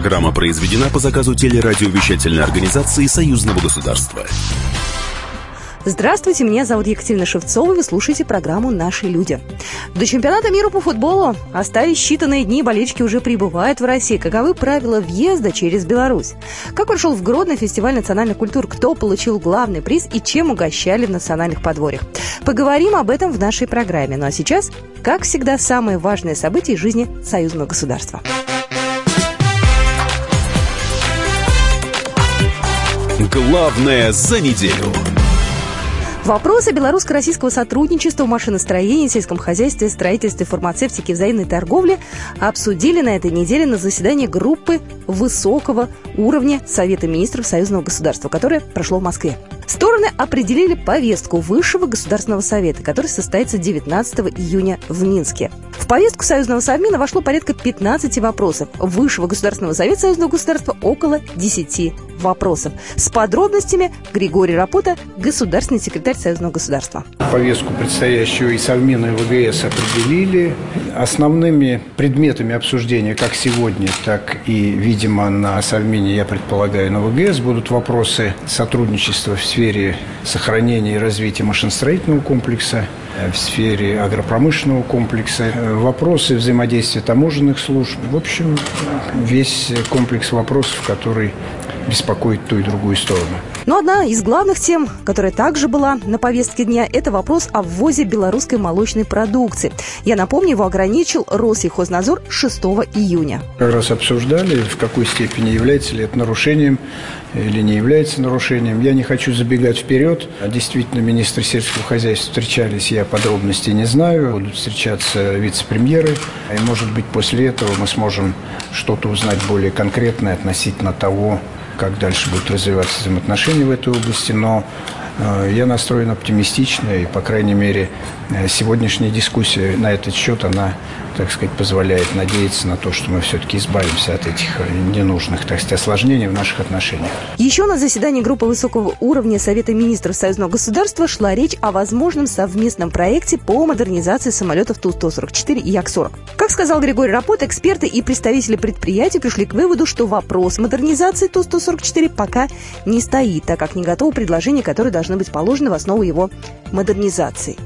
Программа произведена по заказу телерадиовещательной организации Союзного государства. Здравствуйте, меня зовут Екатерина Шевцова, вы слушаете программу «Наши люди». До чемпионата мира по футболу остались считанные дни, болельщики уже прибывают в России. Каковы правила въезда через Беларусь? Как прошел в Гродно фестиваль национальных культур? Кто получил главный приз и чем угощали в национальных подворьях? Поговорим об этом в нашей программе. Ну а сейчас, как всегда, самые важные события из жизни союзного государства. Главное за неделю. Вопросы белорусско-российского сотрудничества в машиностроении, сельском хозяйстве, строительстве, фармацевтике, взаимной торговле обсудили на этой неделе на заседании группы высокого уровня Совета министров Союзного государства, которое прошло в Москве. Стороны определили повестку Высшего государственного совета, который состоится 19 июня в Минске. В повестку Союзного Совмина вошло порядка 15 вопросов. Высшего государственного совета Союзного государства около 10 вопросов. С подробностями Григорий Рапота, государственный секретарь Союзного государства. Повестку предстоящую и Совмина, и ВГС определили. Основными предметами обсуждения как сегодня, так и, видимо, на Совмине, я предполагаю, на ВГС будут вопросы сотрудничества в сфере сохранения и развития машиностроительного комплекса, в сфере агропромышленного комплекса, вопросы взаимодействия таможенных служб. В общем, весь комплекс вопросов, который беспокоит ту и другую сторону. Но одна из главных тем, которая также была на повестке дня, это вопрос о ввозе белорусской молочной продукции. Я напомню, его ограничил Россельхознадзор 6 июня. Как раз обсуждали, в какой степени является ли это нарушением или не является нарушением. Я не хочу забегать вперед. Действительно, министры сельского хозяйства встречались, я подробностей не знаю. Будут встречаться вице-премьеры. И, может быть, после этого мы сможем что-то узнать более конкретное относительно того, как дальше будут развиваться взаимоотношения в этой области, но э, я настроен оптимистично, и, по крайней мере, э, сегодняшняя дискуссия на этот счет, она так сказать, позволяет надеяться на то, что мы все-таки избавимся от этих э, ненужных, так сказать, осложнений в наших отношениях. Еще на заседании группы высокого уровня Совета министров Союзного государства шла речь о возможном совместном проекте по модернизации самолетов Ту-144 и Як-40. Как сказал Григорий Рапот, эксперты и представители предприятий пришли к выводу, что вопрос модернизации Ту-144 пока не стоит, так как не готово предложение, которое должно быть положено в основу его модернизации.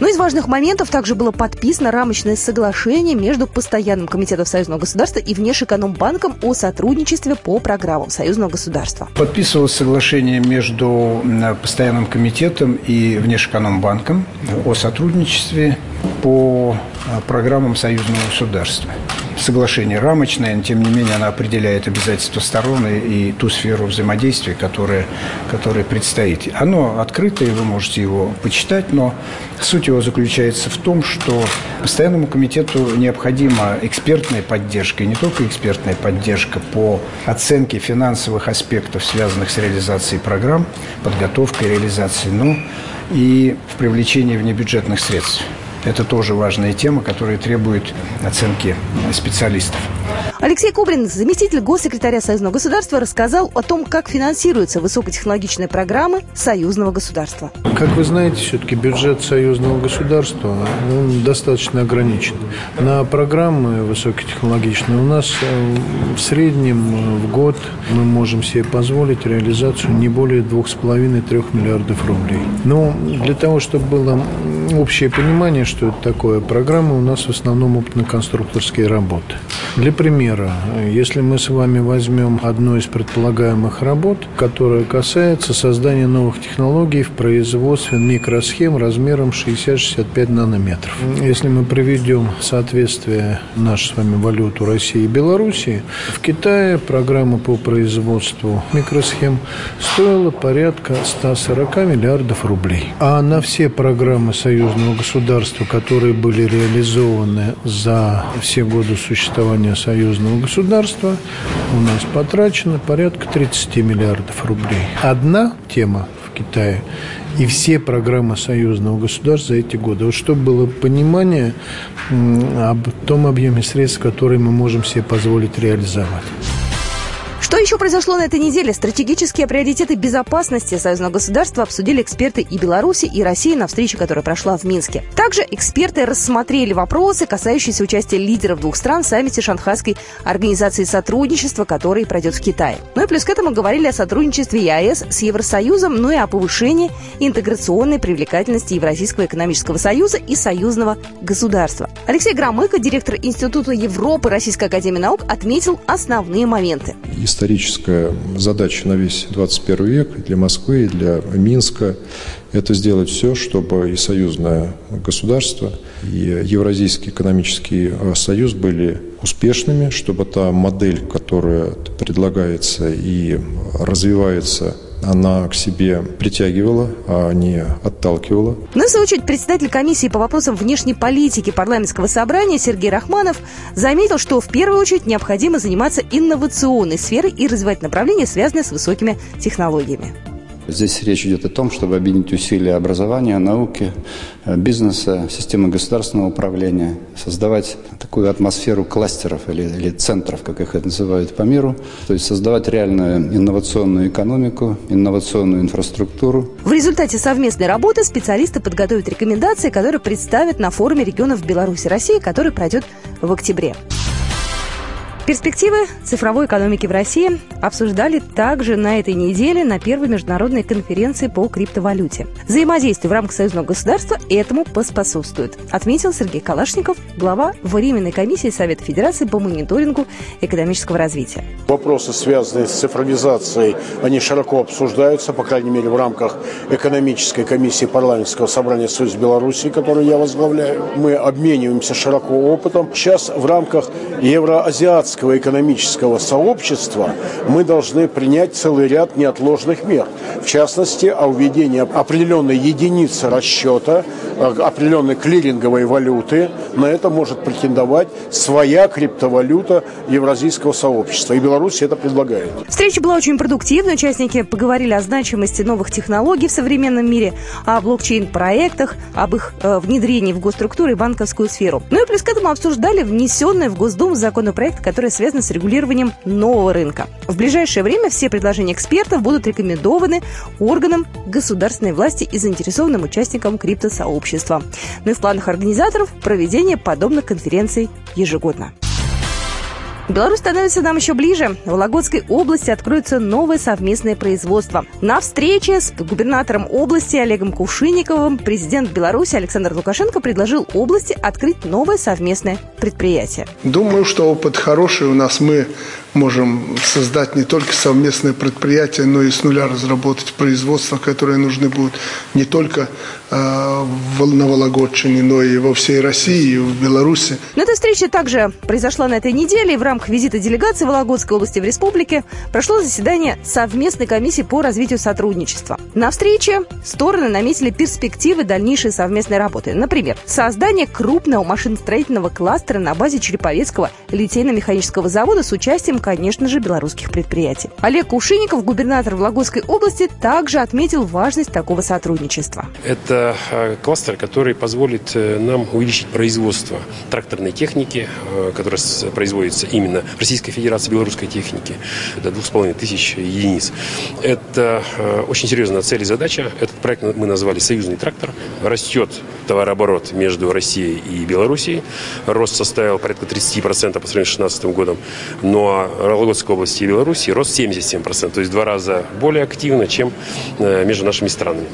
Но из важных моментов также было подписано рамочное соглашение между Постоянным комитетом Союзного государства и Внешэкономбанком о сотрудничестве по программам Союзного государства. Подписывалось соглашение между Постоянным комитетом и Внешэкономбанком о сотрудничестве по а, программам Союзного государства соглашение рамочное, но тем не менее оно определяет обязательства сторон и, ту сферу взаимодействия, которая, которая предстоит. Оно открытое, вы можете его почитать, но суть его заключается в том, что постоянному комитету необходима экспертная поддержка, и не только экспертная поддержка по оценке финансовых аспектов, связанных с реализацией программ, подготовкой реализации, но и в привлечении внебюджетных средств. Это тоже важная тема, которая требует оценки специалистов. Алексей Кубрин, заместитель госсекретаря Союзного государства, рассказал о том, как финансируются высокотехнологичные программы союзного государства. Как вы знаете, все-таки бюджет союзного государства он достаточно ограничен. На программы высокотехнологичные у нас э, в среднем э, в год мы можем себе позволить реализацию не более 2,5-3 миллиардов рублей. Но для того, чтобы было общее понимание, что это такое, программы у нас в основном опытно-конструкторские работы. Для примера, если мы с вами возьмем одну из предполагаемых работ, которая касается создания новых технологий в производстве микросхем размером 60-65 нанометров. Если мы приведем соответствие нашу с вами валюту России и Белоруссии, в Китае программа по производству микросхем стоила порядка 140 миллиардов рублей. А на все программы союзного государства, которые были реализованы за все годы существования союзного государства у нас потрачено порядка 30 миллиардов рублей. Одна тема в Китае и все программы союзного государства за эти годы. Вот чтобы было понимание об том объеме средств, которые мы можем себе позволить реализовать. Что еще произошло на этой неделе? Стратегические приоритеты безопасности союзного государства обсудили эксперты и Беларуси, и России на встрече, которая прошла в Минске. Также эксперты рассмотрели вопросы, касающиеся участия лидеров двух стран в саммите Шанхайской организации сотрудничества, который пройдет в Китае. Ну и плюс к этому говорили о сотрудничестве ЕАЭС с Евросоюзом, ну и о повышении интеграционной привлекательности Евразийского экономического союза и союзного государства. Алексей Громыко, директор Института Европы Российской академии наук, отметил основные моменты. Историческая задача на весь 21 век для Москвы, и для Минска – это сделать все, чтобы и союзное государство, и Евразийский экономический союз были успешными, чтобы та модель, которая предлагается и развивается она к себе притягивала, а не отталкивала. Ну в свою очередь, председатель комиссии по вопросам внешней политики парламентского собрания Сергей Рахманов заметил, что в первую очередь необходимо заниматься инновационной сферой и развивать направления, связанные с высокими технологиями. Здесь речь идет о том, чтобы объединить усилия образования, науки, э, бизнеса, системы государственного управления, создавать такую атмосферу кластеров или, или центров, как их называют по миру, то есть создавать реальную инновационную экономику, инновационную инфраструктуру. В результате совместной работы специалисты подготовят рекомендации, которые представят на форуме регионов Беларуси и России, который пройдет в октябре. Перспективы цифровой экономики в России обсуждали также на этой неделе на первой международной конференции по криптовалюте. Взаимодействие в рамках союзного государства этому поспособствует, отметил Сергей Калашников, глава Временной комиссии Совета Федерации по мониторингу экономического развития. Вопросы, связанные с цифровизацией, они широко обсуждаются, по крайней мере, в рамках экономической комиссии парламентского собрания Союза Беларуси, которую я возглавляю. Мы обмениваемся широко опытом. Сейчас в рамках Евроазиатского Евразийского экономического сообщества мы должны принять целый ряд неотложных мер. В частности, о введении определенной единицы расчета, э, определенной клиринговой валюты. На это может претендовать своя криптовалюта Евразийского сообщества. И Беларусь это предлагает. Встреча была очень продуктивной. Участники поговорили о значимости новых технологий в современном мире, о блокчейн-проектах, об их э, внедрении в госструктуры и банковскую сферу. Ну и плюс к этому обсуждали внесенный в Госдуму законопроект, который которая связана с регулированием нового рынка. В ближайшее время все предложения экспертов будут рекомендованы органам государственной власти и заинтересованным участникам криптосообщества. Ну и в планах организаторов проведение подобных конференций ежегодно. Беларусь становится нам еще ближе. В Вологодской области откроется новое совместное производство. На встрече с губернатором области Олегом Кувшинниковым президент Беларуси Александр Лукашенко предложил области открыть новое совместное предприятие. Думаю, что опыт хороший у нас. Мы можем создать не только совместное предприятие, но и с нуля разработать производства, которые нужны будут не только э, на Вологодчине, но и во всей России, и в Беларуси. Но эта встреча также произошла на этой неделе. В рамках визита делегации Вологодской области в республике прошло заседание совместной комиссии по развитию сотрудничества. На встрече стороны наметили перспективы дальнейшей совместной работы. Например, создание крупного машиностроительного кластера на базе Череповецкого литейно-механического завода с участием конечно же, белорусских предприятий. Олег Кушинников, губернатор Вологодской области, также отметил важность такого сотрудничества. Это э, кластер, который позволит э, нам увеличить производство тракторной техники, э, которая производится именно в Российской Федерации белорусской техники, до 2500 единиц. Это очень серьезная цель и задача. Этот проект мы назвали «Союзный трактор». Растет товарооборот между Россией и Белоруссией. Рост составил порядка 30% по сравнению с 2016 годом. Но Вологодской области и Беларуси рост 77%, то есть в два раза более активно, чем э, между нашими странами.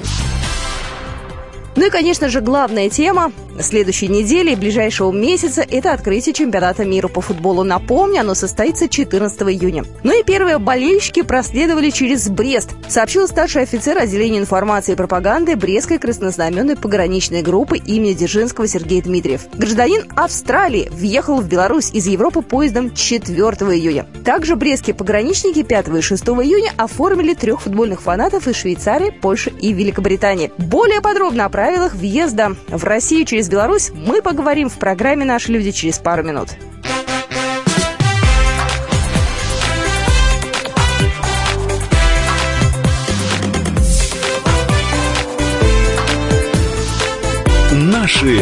Ну и, конечно же, главная тема следующей недели и ближайшего месяца – это открытие чемпионата мира по футболу. Напомню, оно состоится 14 июня. Ну и первые болельщики проследовали через Брест, сообщил старший офицер отделения информации и пропаганды Брестской краснознаменной пограничной группы имени Дзержинского Сергей Дмитриев. Гражданин Австралии въехал в Беларусь из Европы поездом 4 июня. Также брестские пограничники 5 и 6 июня оформили трех футбольных фанатов из Швейцарии, Польши и Великобритании. Более подробно о правилах въезда в Россию через Беларусь мы поговорим в программе «Наши люди» через пару минут. Наши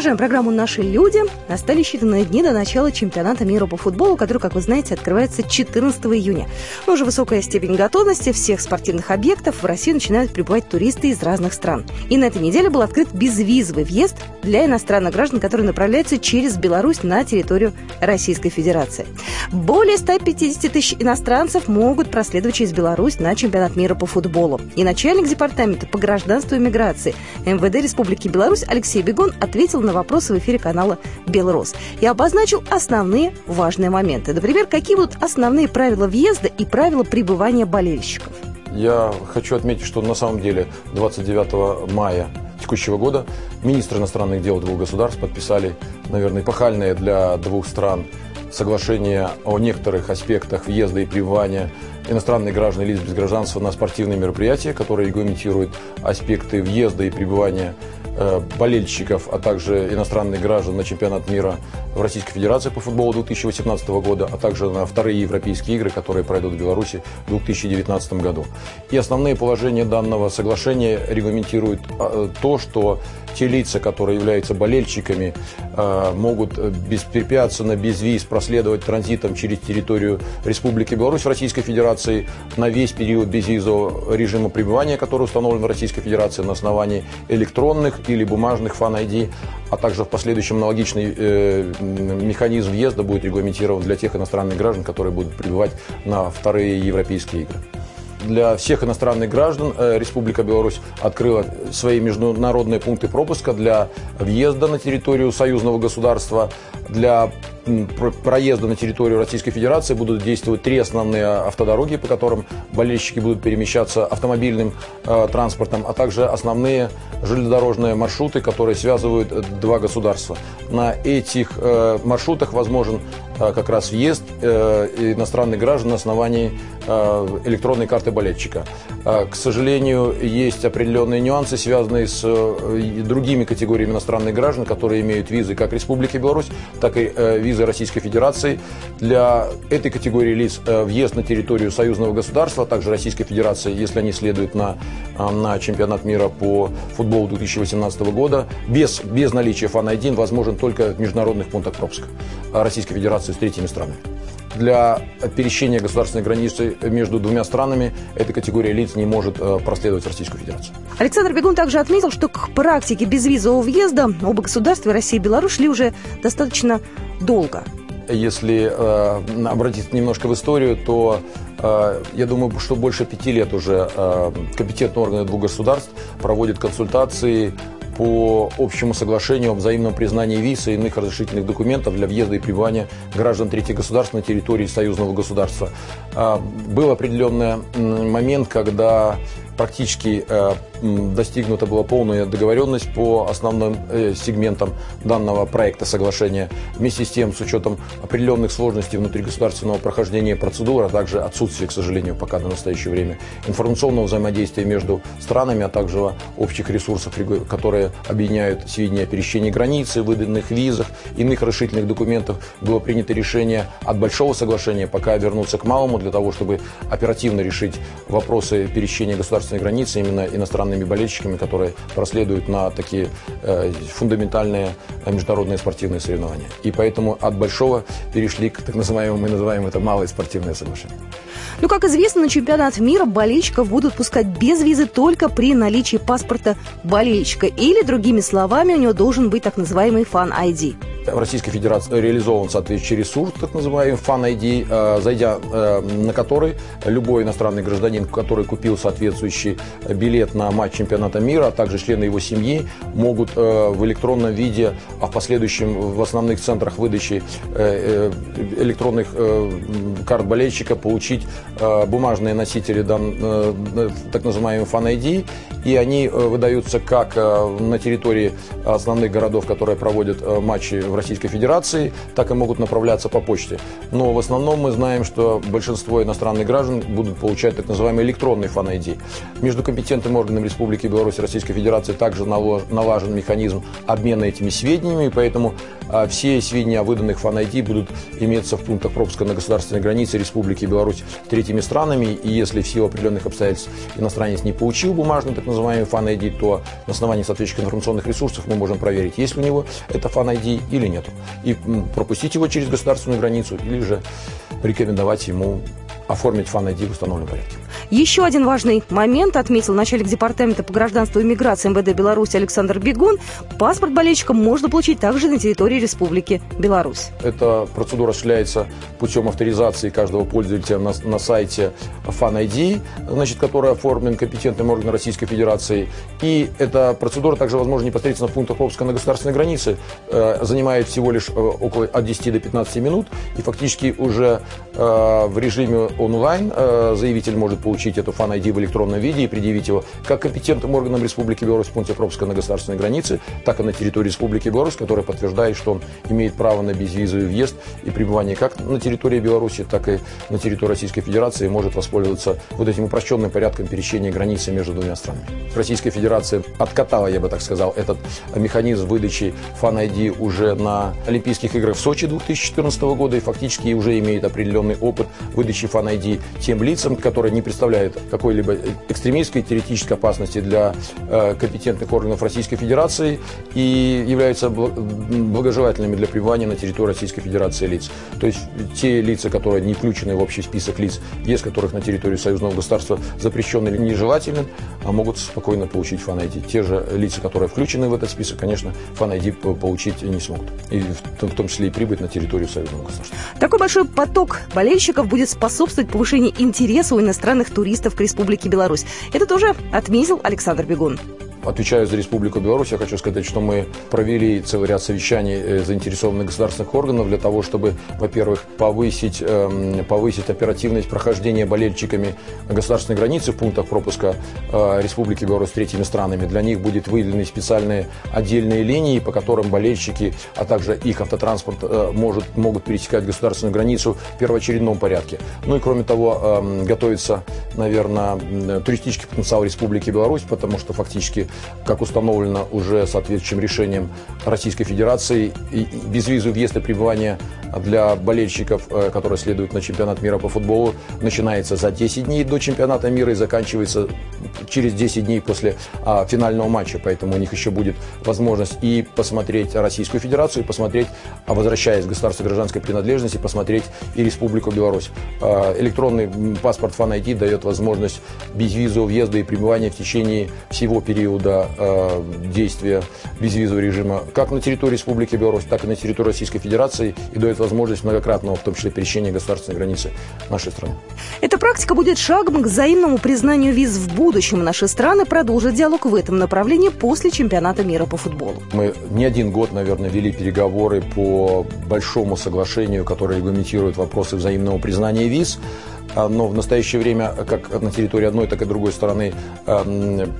продолжаем программу «Наши люди». Остались считанные дни до начала чемпионата мира по футболу, который, как вы знаете, открывается 14 июня. Но уже высокая степень готовности всех спортивных объектов в Россию начинают прибывать туристы из разных стран. И на этой неделе был открыт безвизовый въезд для иностранных граждан, которые направляются через Беларусь на территорию Российской Федерации. Более 150 тысяч иностранцев могут проследовать через Беларусь на чемпионат мира по футболу. И начальник департамента по гражданству и миграции МВД Республики Беларусь Алексей Бегон ответил ответил на вопросы в эфире канала «Белрос» и обозначил основные важные моменты. Например, какие будут основные правила въезда и правила пребывания болельщиков. Я хочу отметить, что на самом деле 29 мая текущего года министры иностранных дел двух государств подписали, наверное, эпохальное для двух стран соглашение о некоторых аспектах въезда и пребывания иностранных граждан и лиц без гражданства на спортивные мероприятия, которые регламентируют аспекты въезда и пребывания болельщиков, а также иностранных граждан на чемпионат мира в Российской Федерации по футболу 2018 года, а также на вторые европейские игры, которые пройдут в Беларуси в 2019 году. И основные положения данного соглашения регламентируют э, то, что те лица, которые являются болельщиками, э, могут беспрепятственно, без виз проследовать транзитом через территорию Республики Беларусь Российской Федерации на весь период безвизового режима пребывания, который установлен в Российской Федерации на основании электронных или бумажных фан-ID, а также в последующем аналогичный э, механизм въезда будет регламентирован для тех иностранных граждан, которые будут прибывать на вторые европейские игры для всех иностранных граждан э, Республика Беларусь открыла свои международные пункты пропуска для въезда на территорию союзного государства, для проезда на территорию Российской Федерации будут действовать три основные автодороги, по которым болельщики будут перемещаться автомобильным э, транспортом, а также основные железнодорожные маршруты, которые связывают э, два государства. На этих э, маршрутах возможен э, как раз въезд э, иностранных граждан на основании э, электронной карты болельщика. Э, к сожалению, есть определенные нюансы, связанные с э, другими категориями иностранных граждан, которые имеют визы как Республики Беларусь, так и э, визы Российской Федерации. Для этой категории лиц э, въезд на территорию союзного государства, а также Российской Федерации, если они следуют на, э, на чемпионат мира по футболу 2018 года, без, без наличия фан-1 возможен только в международных пунктах пропуска Российской Федерации с третьими странами для пересечения государственной границы между двумя странами эта категория лиц не может проследовать в Российскую Федерацию. Александр Бегун также отметил, что к практике безвизового въезда оба государства, Россия и Беларусь, шли уже достаточно долго. Если э, обратиться немножко в историю, то э, я думаю, что больше пяти лет уже э, компетентные органы двух государств проводят консультации по общему соглашению о взаимном признании виз и иных разрешительных документов для въезда и пребывания граждан третьих государств на территории союзного государства. Э, был определенный момент, когда практически э, достигнута была полная договоренность по основным э, сегментам данного проекта соглашения. Вместе с тем, с учетом определенных сложностей внутригосударственного прохождения процедуры, а также отсутствия, к сожалению, пока на настоящее время, информационного взаимодействия между странами, а также общих ресурсов, которые объединяют сведения о пересечении границы, выданных визах, иных разрешительных документов, было принято решение от большого соглашения пока вернуться к малому, для того, чтобы оперативно решить вопросы пересечения государственных государственной границы именно иностранными болельщиками, которые проследуют на такие э, фундаментальные э, международные спортивные соревнования. И поэтому от большого перешли к так называемому, мы называем это малое спортивное соглашение. Ну, как известно, на чемпионат мира болельщиков будут пускать без визы только при наличии паспорта болельщика. Или, другими словами, у него должен быть так называемый фан-ID в Российской Федерации реализован соответствующий ресурс, так называемый Fan ID, э, зайдя э, на который любой иностранный гражданин, который купил соответствующий билет на матч чемпионата мира, а также члены его семьи, могут э, в электронном виде, а в последующем в основных центрах выдачи электронных карт болельщика получить бумажные носители так называемый Fan ID, и они выдаются как на территории основных городов, которые проводят матчи в Российской Федерации, так и могут направляться по почте. Но в основном мы знаем, что большинство иностранных граждан будут получать так называемый электронный фан-ID. Между компетентными органами Республики Беларусь и Российской Федерации также налажен механизм обмена этими сведениями, поэтому а, все сведения о выданных фан-ID будут иметься в пунктах пропуска на государственной границе Республики Беларусь третьими странами, и если в силу определенных обстоятельств иностранец не получил бумажный так называемый фан-ID, то на основании соответствующих информационных ресурсов мы можем проверить, есть ли у него это фан-ID или нет. И пропустить его через государственную границу или же рекомендовать ему оформить фан-ID в установленном порядке. Еще один важный момент отметил начальник департамента по гражданству и миграции МВД Беларуси Александр Бегун. Паспорт болельщика можно получить также на территории Республики Беларусь. Эта процедура осуществляется путем авторизации каждого пользователя на, на сайте FunID, значит, который оформлен компетентным органом Российской Федерации. И эта процедура также возможна непосредственно в пунктах пропуска на государственной границе. Э, занимает всего лишь э, около от 10 до 15 минут. И фактически уже э, в режиме онлайн э, заявитель может получить эту фан-ID в электронном виде и предъявить его как компетентным органам Республики Беларусь в пункте пропуска на государственной границе, так и на территории Республики Беларусь, который подтверждает, что он имеет право на безвизовый въезд и пребывание как на территории Беларуси, так и на территории Российской Федерации и может воспользоваться вот этим упрощенным порядком пересечения границы между двумя странами. Российская Федерация откатала, я бы так сказал, этот механизм выдачи фан-ID уже на Олимпийских играх в Сочи 2014 года и фактически уже имеет определенный опыт выдачи фан найди тем лицам, которые не представляют какой-либо экстремистской теоретической опасности для э, компетентных органов Российской Федерации и являются благожелательными для пребывания на территории Российской Федерации лиц. То есть те лица, которые не включены в общий список лиц, без которых на территории союзного государства запрещен или нежелателен, а могут спокойно получить фан-ID. Те же лица, которые включены в этот список, конечно, фан-ID получить не смогут. И в том числе и прибыть на территорию союзного государства. Такой большой поток болельщиков будет способствовать способствовать повышению интереса у иностранных туристов к Республике Беларусь. Это тоже отметил Александр Бегун. Отвечаю за Республику Беларусь, я хочу сказать, что мы провели целый ряд совещаний э, заинтересованных государственных органов для того, чтобы, во-первых, повысить, эм, повысить оперативность прохождения болельщиками государственной границы в пунктах пропуска э, Республики Беларусь третьими странами. Для них будет выделены специальные отдельные линии, по которым болельщики, а также их автотранспорт э, может, могут пересекать государственную границу в первоочередном порядке. Ну и кроме того, эм, готовится, наверное, туристический потенциал Республики Беларусь, потому что фактически как установлено уже соответствующим решением Российской Федерации, безвизовый въезд и пребывание для болельщиков, э, которые следуют на чемпионат мира по футболу, начинается за 10 дней до чемпионата мира и заканчивается через 10 дней после а, финального матча. Поэтому у них еще будет возможность и посмотреть Российскую Федерацию, и посмотреть, а возвращаясь к государству гражданской принадлежности, посмотреть и Республику Беларусь. А, электронный паспорт Fan ID дает возможность безвизового въезда и пребывания в течение всего периода а, действия безвизового режима как на территории Республики Беларусь, так и на территории Российской Федерации и дает возможность многократного, в том числе пересечения государственной границы нашей страны. Эта практика будет шагом к взаимному признанию виз в будущем. Наши страны продолжат диалог в этом направлении после чемпионата мира по футболу. Мы не один год, наверное, вели переговоры по большому соглашению, которое регламентирует вопросы взаимного признания виз а, но в настоящее время, как на территории одной, так и другой стороны,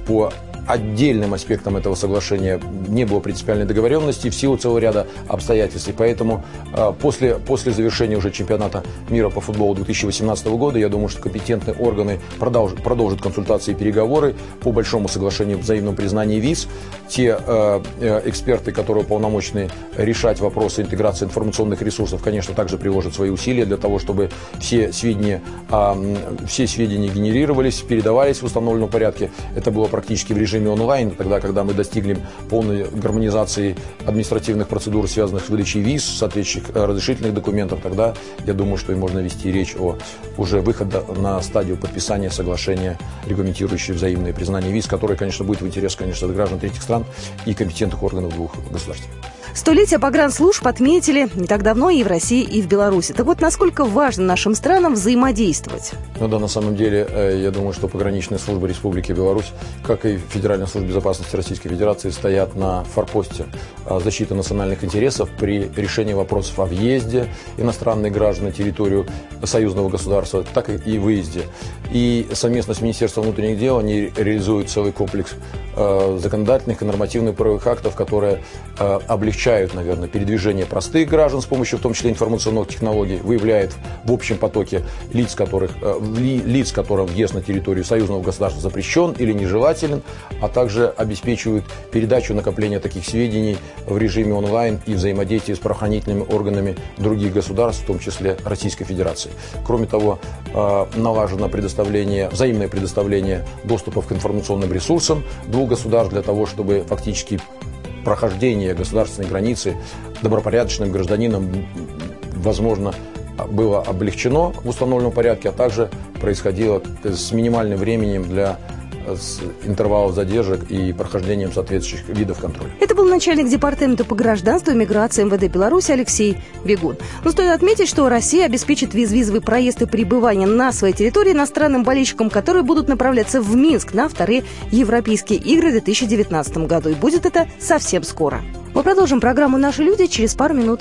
по отдельным аспектом этого соглашения не было принципиальной договоренности в силу целого ряда обстоятельств. И поэтому э, после, после завершения уже чемпионата мира по футболу 2018 года, я думаю, что компетентные органы продолжат, продолжат консультации и переговоры по большому соглашению взаимного признания виз. Те э, э, эксперты, которые уполномочены решать вопросы интеграции информационных ресурсов, конечно, также приложат свои усилия для того, чтобы все сведения, э, все сведения генерировались, передавались в установленном порядке. Это было практически в режиме режиме онлайн, тогда, когда мы достигнем полной гармонизации административных процедур, связанных с выдачей виз, соответствующих э, разрешительных документов, тогда я думаю, что и можно вести речь о уже выхода на стадию подписания соглашения, регламентирующего взаимное признание виз, которое, конечно, будет в интерес, конечно, граждан третьих стран и компетентных органов двух государств. Столетие погранслужб отметили не так давно и в России, и в Беларуси. Так вот, насколько важно нашим странам взаимодействовать? Ну да, на самом деле, э, я думаю, что пограничные службы Республики Беларусь, как и Федеральная служба безопасности Российской Федерации, стоят на форпосте а, защиты национальных интересов при решении вопросов о въезде иностранных граждан на территорию союзного государства, так и выезде. И совместно с Министерством внутренних дел они реализуют целый комплекс э, законодательных и нормативных правовых актов, которые э, облегчают облегчают, наверное, передвижение простых граждан с помощью, в том числе, информационных технологий, выявляет в общем потоке лиц, которых, э, лиц, которым въезд на территорию союзного государства запрещен или нежелателен, а также обеспечивают передачу накопления таких сведений в режиме онлайн и взаимодействие с правоохранительными органами других государств, в том числе Российской Федерации. Кроме того, э, налажено предоставление, взаимное предоставление доступа к информационным ресурсам двух государств для того, чтобы фактически прохождение государственной границы добропорядочным гражданином, возможно, было облегчено в установленном порядке, а также происходило с минимальным временем для с интервалов задержек и прохождением соответствующих видов контроля. Это был начальник департамента по гражданству и миграции МВД Беларуси Алексей Бегун. Но стоит отметить, что Россия обеспечит виз-визовый проезд и пребывание на своей территории иностранным болельщикам, которые будут направляться в Минск на вторые Европейские игры в 2019 году. И будет это совсем скоро. Мы продолжим программу «Наши люди» через пару минут.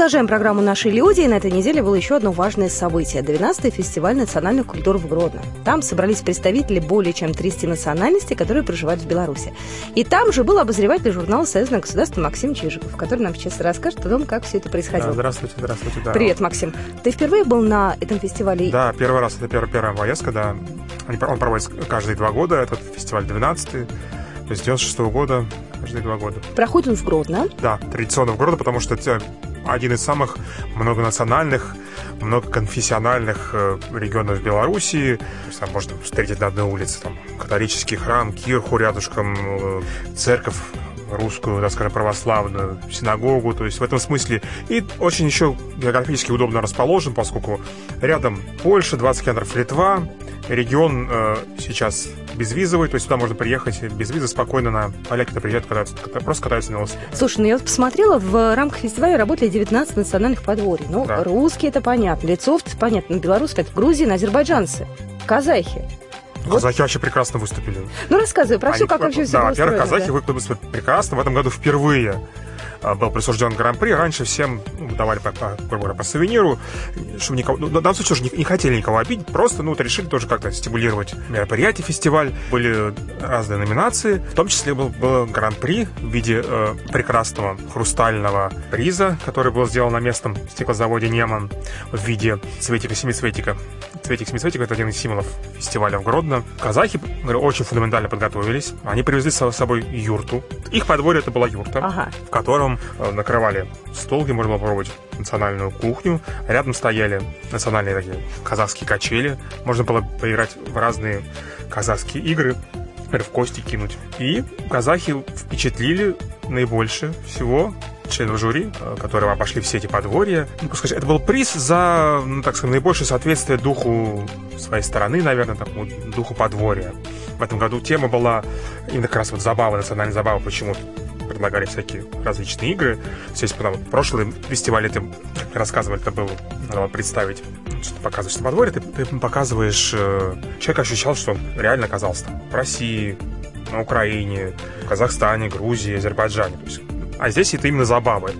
Продолжаем программу «Наши люди». И на этой неделе было еще одно важное событие. 12-й фестиваль национальных культур в Гродно. Там собрались представители более чем 30 национальностей, которые проживают в Беларуси. И там же был обозреватель журнала «Союзное государство» Максим Чижиков, который нам сейчас расскажет о том, как все это происходило. Да, здравствуйте, здравствуйте. Да. Привет, Максим. Ты впервые был на этом фестивале? Да, первый раз. Это первая, первая поездка, да. Он проводится каждые два года. Этот фестиваль 12-й. То есть 96 -го года, каждые два года. Проходит он в Гродно? Да, традиционно в Гродно, потому что один из самых многонациональных, многоконфессиональных э, регионов Белоруссии. Там можно встретить на одной улице там, католический храм, кирху рядышком, э, церковь русскую, так скажем, православную, синагогу, то есть в этом смысле. И очень еще географически удобно расположен, поскольку рядом Польша, 20 километров Литва, регион э, сейчас безвизовый, то есть сюда можно приехать без визы спокойно на поляки-то приезжают катаются, просто катаются на велосипеде. Слушай, ну я вот посмотрела, в рамках фестиваля работали 19 национальных подворий. Ну, да. русские это понятно, лицовцы понятно, белорусы, это грузины, азербайджанцы, казахи. Вот. Казахи вообще прекрасно выступили. Ну, рассказывай про Они, все, как вообще все Да, во-первых, казахи да. выступили прекрасно. В этом году впервые а, был присужден гран-при. Раньше всем ну, давали по, по, по, по сувениру, чтобы никого... Ну, в данном случае уже не, не хотели никого обидеть, просто ну, вот решили тоже как-то стимулировать мероприятие, фестиваль. Были разные номинации, в том числе был, был гран-при в виде э, прекрасного хрустального приза, который был сделан на местном стеклозаводе Неман в виде цветика-семицветика. Цветик-семицветик — это один из символов фестиваля в Гродно. Казахи говорю, очень фундаментально подготовились. Они привезли с собой юрту. Их подворье это была юрта, ага. в котором потом э, накрывали стол, где можно было попробовать национальную кухню. Рядом стояли национальные такие казахские качели. Можно было поиграть в разные казахские игры, например, в кости кинуть. И казахи впечатлили наибольше всего членов жюри, э, которые обошли все эти подворья. Ну, сказать, это был приз за, ну, так сказать, наибольшее соответствие духу своей страны, наверное, такому духу подворья. В этом году тема была именно как раз вот забава, национальная забава, почему предлагали всякие различные игры. Здесь потом прошлый фестиваль это рассказывали, это было, надо представить, что ты показываешь на подворье, ты, ты показываешь, э, человек ощущал, что он реально оказался там в России, на Украине, в Казахстане, Грузии, Азербайджане. То есть, а здесь это именно забавы.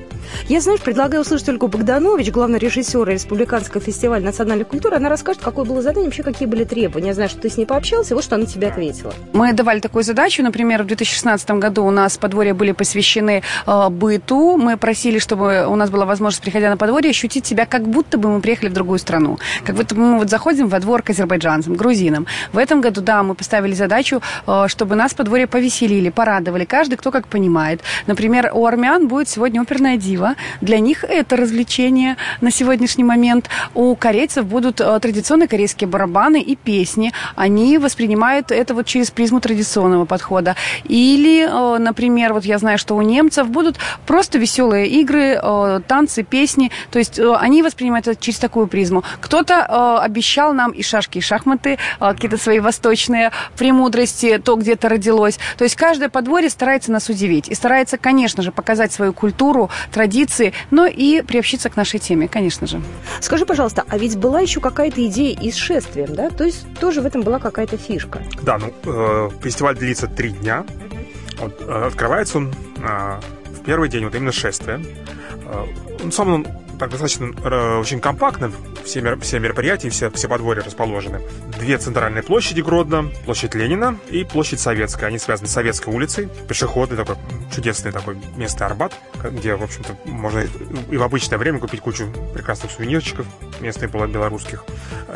Я, знаешь, предлагаю услышать Ольгу Богданович, главный режиссер Республиканского фестиваля национальной культуры. Она расскажет, какое было задание, вообще какие были требования. Я знаю, что ты с ней пообщался, вот что она тебе ответила. Мы давали такую задачу. Например, в 2016 году у нас подворья были посвящены э, быту. Мы просили, чтобы у нас была возможность, приходя на подворье, ощутить себя, как будто бы мы приехали в другую страну. Как будто бы мы вот заходим во двор к азербайджанцам, грузинам. В этом году, да, мы поставили задачу, э, чтобы нас подворье повеселили, порадовали. Каждый, кто как понимает. Например, у армян будет сегодня оперная дива. Для них это развлечение на сегодняшний момент. У корейцев будут э, традиционные корейские барабаны и песни. Они воспринимают это вот через призму традиционного подхода. Или, э, например, вот я знаю, что у немцев будут просто веселые игры, э, танцы, песни. То есть они воспринимают это через такую призму. Кто-то обещал нам и шашки, и шахматы, какие-то свои восточные премудрости, то где-то родилось. То есть каждое подворье старается нас удивить. И старается, конечно же, показать свою культуру, традиции, но и приобщиться к нашей теме, конечно же. Скажи, пожалуйста, а ведь была еще какая-то идея и с шествием, да? То есть тоже в этом была какая-то фишка. Да, ну, э, фестиваль длится три дня. Вот, э, открывается он э, в первый день, вот именно шествие. Э, он сам он так достаточно э, очень компактно, все, мер, все мероприятия, все, все подворья расположены. Две центральные площади Гродно, площадь Ленина и площадь Советская. Они связаны с Советской улицей, пешеходный такой чудесный такой местный Арбат, где, в общем-то, можно и в обычное время купить кучу прекрасных сувенирчиков местных белорусских.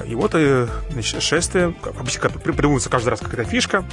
И вот э, значит, шествие, обычно придумывается каждый раз какая-то фишка.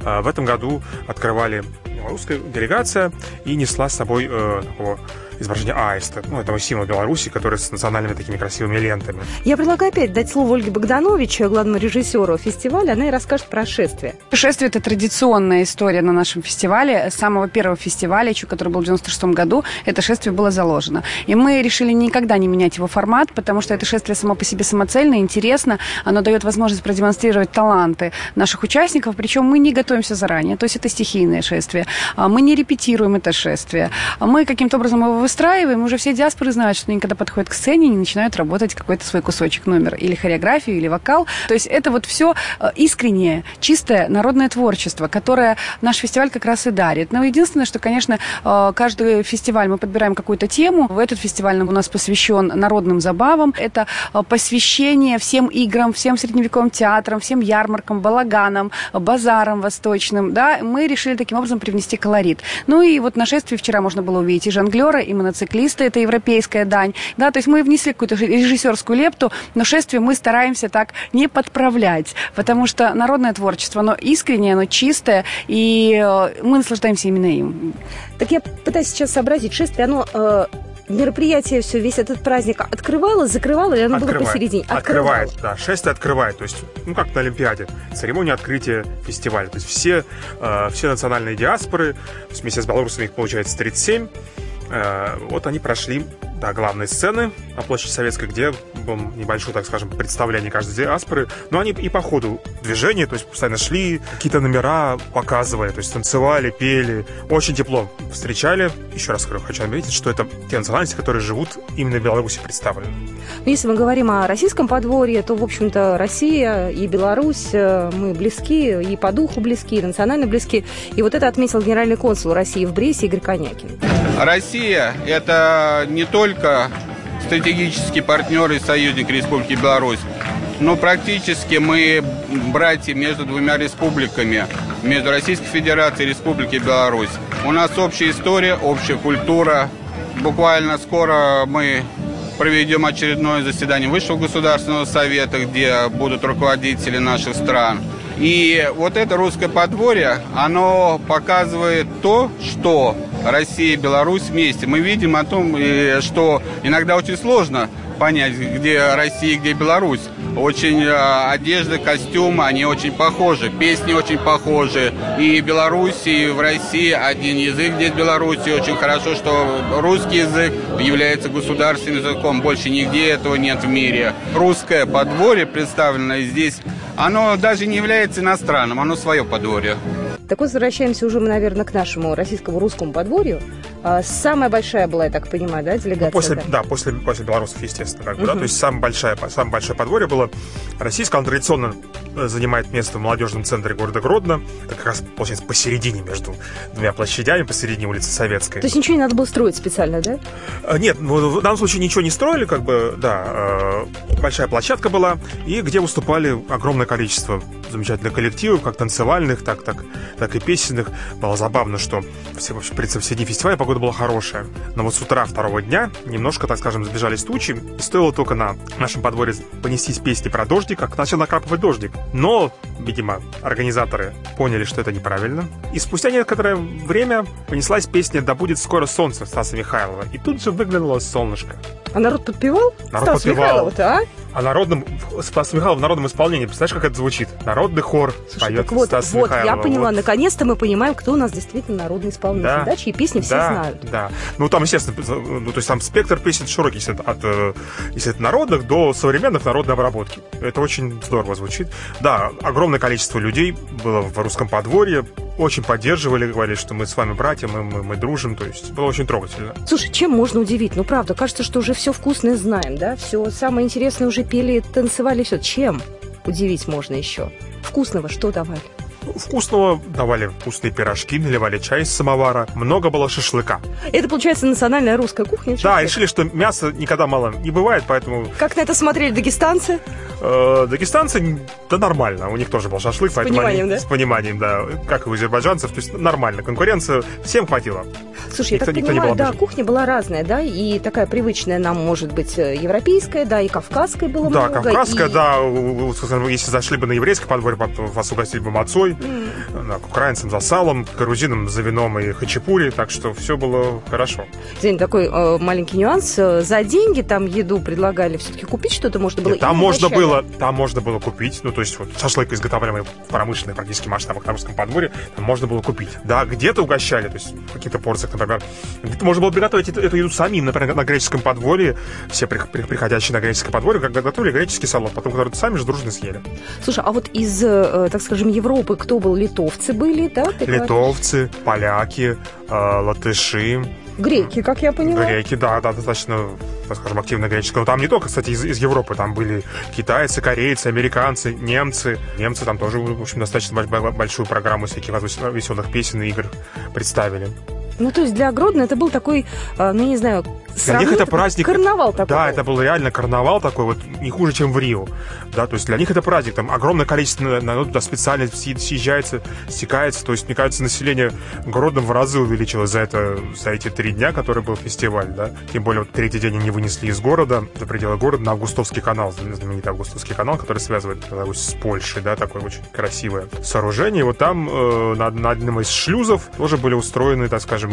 Э, в этом году открывали белорусская делегация и несла с собой э, такого изображение аиста, ну, этого символа Беларуси, который с национальными такими красивыми лентами. Я предлагаю опять дать слово Ольге Богданович, главному режиссеру фестиваля. Она и расскажет про шествие. Шествие – это традиционная история на нашем фестивале. С самого первого фестиваля, еще который был в 96 году, это шествие было заложено. И мы решили никогда не менять его формат, потому что это шествие само по себе самоцельно, интересно. Оно дает возможность продемонстрировать таланты наших участников, причем мы не готовимся заранее. То есть это стихийное шествие. А мы не репетируем это шествие. А мы каким-то образом его выстраиваем, уже все диаспоры знают, что они когда подходят к сцене, они начинают работать какой-то свой кусочек, номер, или хореографию, или вокал. То есть это вот все э, искреннее, чистое народное творчество, которое наш фестиваль как раз и дарит. Но единственное, что, конечно, э, каждый фестиваль мы подбираем какую-то тему. В этот фестиваль у нас посвящен народным забавам. Это э, посвящение всем играм, всем средневековым театрам, всем ярмаркам, балаганам, базарам восточным. Да? Мы решили таким образом привнести колорит. Ну и вот на шествии вчера можно было увидеть и жонглера, и моноциклисты, это европейская дань. Да, то есть мы внесли какую-то режиссерскую лепту, но шествие мы стараемся так не подправлять, потому что народное творчество, оно искреннее, оно чистое, и э, мы наслаждаемся именно им. Так я пытаюсь сейчас сообразить, шествие, оно э, мероприятие все, весь этот праздник открывало, закрывало, или оно открывает. было посередине? Открывает, да, шествие открывает, то есть, ну, как на Олимпиаде, церемония открытия фестиваля, то есть все, э, все национальные диаспоры, вместе с белорусами их получается 37, Э, вот они прошли до главной сцены на площади Советской, где был небольшое, так скажем, представление каждой диаспоры. Но они и по ходу движения, то есть постоянно шли, какие-то номера показывали, то есть танцевали, пели. Очень тепло встречали. Еще раз хочу отметить, что это те национальности, которые живут именно в Беларуси представлены. Ну, если мы говорим о российском подворье, то, в общем-то, Россия и Беларусь, э, мы близки, и по духу близки, и национально близки. И вот это отметил генеральный консул России в Бресте Игорь Конякин. Россия – это не только стратегический партнер и союзник Республики Беларусь, но практически мы братья между двумя республиками, между Российской Федерацией и Республикой Беларусь. У нас общая история, общая культура. Буквально скоро мы проведем очередное заседание Высшего государственного совета, где будут руководители наших стран. И вот это русское подворье, оно показывает то, что Россия и Беларусь вместе. Мы видим о том, что иногда очень сложно понять, где Россия, где Беларусь. Очень э, одежда, костюмы, они очень похожи, песни очень похожи. И Беларуси, и в России один язык здесь Беларуси. Очень хорошо, что русский язык является государственным языком. Больше нигде этого нет в мире. Русское подворье, представленное здесь, оно даже не является иностранным, оно свое подворье. Так вот, возвращаемся уже, наверное, к нашему российскому русскому подворью. А, самая большая была, я так понимаю, да, делегация? Ну, после, да? да, после, после белорусов, естественно. Как бы, угу. да, то есть самое большое, самое большое подворье было российское. Он традиционно э, занимает место в молодежном центре города Гродно. Это как раз, получается, посередине между двумя площадями, посередине улицы Советской. То есть ничего не надо было строить специально, да? А, нет, ну, в данном случае ничего не строили, как бы, да. Э, большая площадка была, и где выступали огромное количество замечательных коллективов, как танцевальных, так, так, так и песенных. Было забавно, что все, в принципе, все дни фестиваля погода была хорошая. Но вот с утра второго дня немножко, так скажем, сбежались тучи, и стоило только на нашем подворье понестись песни про дождик, как начал накрапывать дождик. Но, видимо, организаторы поняли, что это неправильно. И спустя некоторое время понеслась песня «Да будет скоро солнце» Стаса Михайлова. И тут же выглянуло солнышко. А народ подпевал? Народ Стас подпевал. а? А народным, Стас Михайлов в народном исполнении, представляешь, как это звучит? Народный хор Слушай, поет так вот, Стас вот, Михайлова. я поняла, вот. наконец-то мы понимаем, кто у нас действительно народный исполнитель, да, да чьи песни все да, знают. Да, ну там, естественно, ну, то есть там спектр песен широкий, если от, от, э, если от народных до современных народной обработки. Это очень здорово звучит. Да, огромное количество людей было в русском подворье, очень поддерживали, говорили, что мы с вами братья, мы, мы, мы дружим, то есть было очень трогательно. Слушай, чем можно удивить? Ну, правда, кажется, что уже все вкусное знаем, да? Все самое интересное уже пели, танцевали, все. Чем удивить можно еще? Вкусного что давали? Вкусного давали вкусные пирожки, наливали чай из самовара. Много было шашлыка. Это, получается, национальная русская кухня? Да, шашлык? решили, что мяса никогда мало не бывает, поэтому... Как на это смотрели дагестанцы? Э, дагестанцы, да нормально. У них тоже был шашлык. С пониманием, они, да? С пониманием, да. Как и у азербайджанцев. То есть нормально. Конкуренция всем хватило. Слушай, никто, я так понимаю, да, кухня была разная, да? И такая привычная нам, может быть, э, европейская, да, и кавказская была да, много. Да, кавказская, и... да. Если зашли бы на еврейское подворье, вас угостили бы мацой. К украинцам за салом, грузинам за вином и хачапури. Так что все было хорошо. День такой э, маленький нюанс. За деньги там еду предлагали все-таки купить что-то можно было? Нет, там можно было, там можно было купить. Ну, то есть вот шашлык, изготавливаемый в промышленных практически масштабах на русском подворье, там можно было купить. Да, где-то угощали, то есть в каких-то порциях, например. Где-то можно было приготовить эту, эту еду самим, например, на греческом подворье. Все при, при, приходящие на греческое подворье, как готовили греческий салат, потом который сами же дружно съели. Слушай, а вот из, э, так скажем, Европы кто был? Литовцы были, да? Литовцы, поляки, э, латыши. Греки, как я поняла. Греки, да, да, достаточно, так скажем, активно греческого. Там не только, кстати, из, из Европы, там были китайцы, корейцы, американцы, немцы. Немцы там тоже, в общем, достаточно большую программу всяких веселых песен и игр представили. Ну, то есть для Гродно это был такой, а, ну, не знаю, для них это праздник. Карнавал такой. Да, это был реально карнавал такой, вот не хуже, чем в Рио. Да, то есть для них это праздник. Там огромное количество народу туда специально съезжается, стекается. То есть, мне кажется, население Гродно в разы увеличилось за это, за эти три дня, который был фестиваль, да. Тем более, вот третий день они вынесли из города, за пределы города, на Августовский канал, знаменитый Августовский канал, который связывает Беларусь с Польшей, да, такое очень красивое сооружение. И вот там э, на, на одном из шлюзов тоже были устроены, так скажем,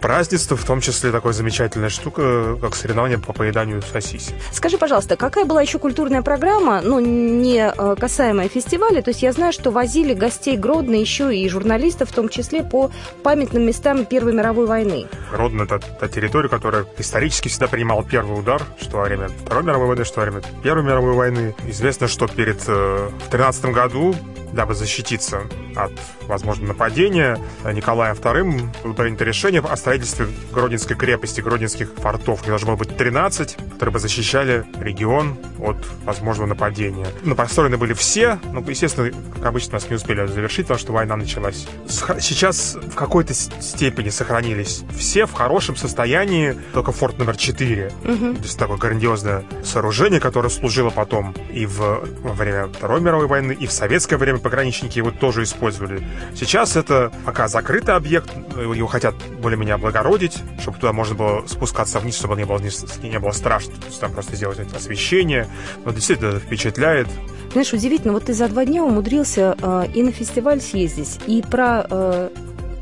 празднества, в том числе такая замечательная штука, как соревнование по поеданию сосиси. Скажи, пожалуйста, какая была еще культурная программа, ну, не э, касаемая фестиваля? То есть я знаю, что возили гостей Гродно еще и журналистов, в том числе по памятным местам Первой мировой войны. Гродно – это та территория, которая исторически всегда принимала первый удар, что во время Второй мировой войны, что во время Первой мировой войны. Известно, что перед э, в 13 году дабы защититься от возможного нападения, Николаем II было принято решение о строительстве Гродненской крепости, Гродненских фортов. Их должно было быть 13, которые бы защищали регион от возможного нападения. Но построены были все, но, естественно, как обычно, нас не успели завершить, потому что война началась. Сейчас в какой-то степени сохранились все в хорошем состоянии, только форт номер 4. Угу. То есть такое грандиозное сооружение, которое служило потом и в, во время Второй мировой войны, и в советское время пограничники его тоже использовали. Сейчас это пока закрытый объект, его хотят более-менее облагородить, чтобы туда можно было спускаться вниз, чтобы не было, не, не было страшно. То есть там просто сделать освещение. Но действительно это впечатляет. Знаешь, удивительно, вот ты за два дня умудрился э, и на фестиваль съездить, и про э,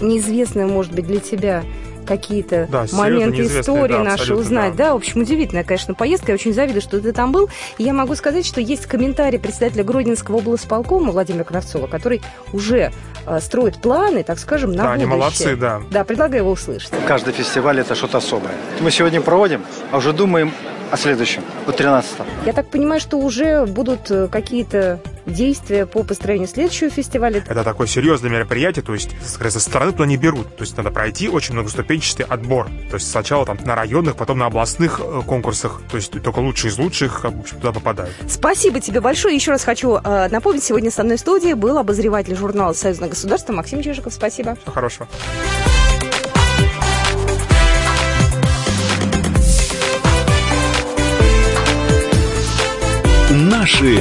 неизвестное, может быть, для тебя какие-то да, моменты истории да, наши узнать. Да. да, в общем, удивительная, конечно, поездка. Я очень завидую, что ты там был. И я могу сказать, что есть комментарий председателя Гродненского облсполкома Владимира Кравцова, который уже э, строит планы, так скажем, на да, будущее. они молодцы, да. Да, предлагаю его услышать. Каждый фестиваль – это что-то особое. Мы сегодня проводим, а уже думаем о следующем, о 13 -м. Я так понимаю, что уже будут э, какие-то действия по построению следующего фестиваля. Это такое серьезное мероприятие, то есть со стороны туда не берут. То есть надо пройти очень многоступенчатый отбор. То есть сначала там на районных, потом на областных э, конкурсах. То есть только лучшие из лучших как бы, туда попадают. Спасибо тебе большое. Еще раз хочу э, напомнить, сегодня со мной в студии был обозреватель журнала «Союзное государство» Максим Чижиков. Спасибо. Всего хорошего. Наши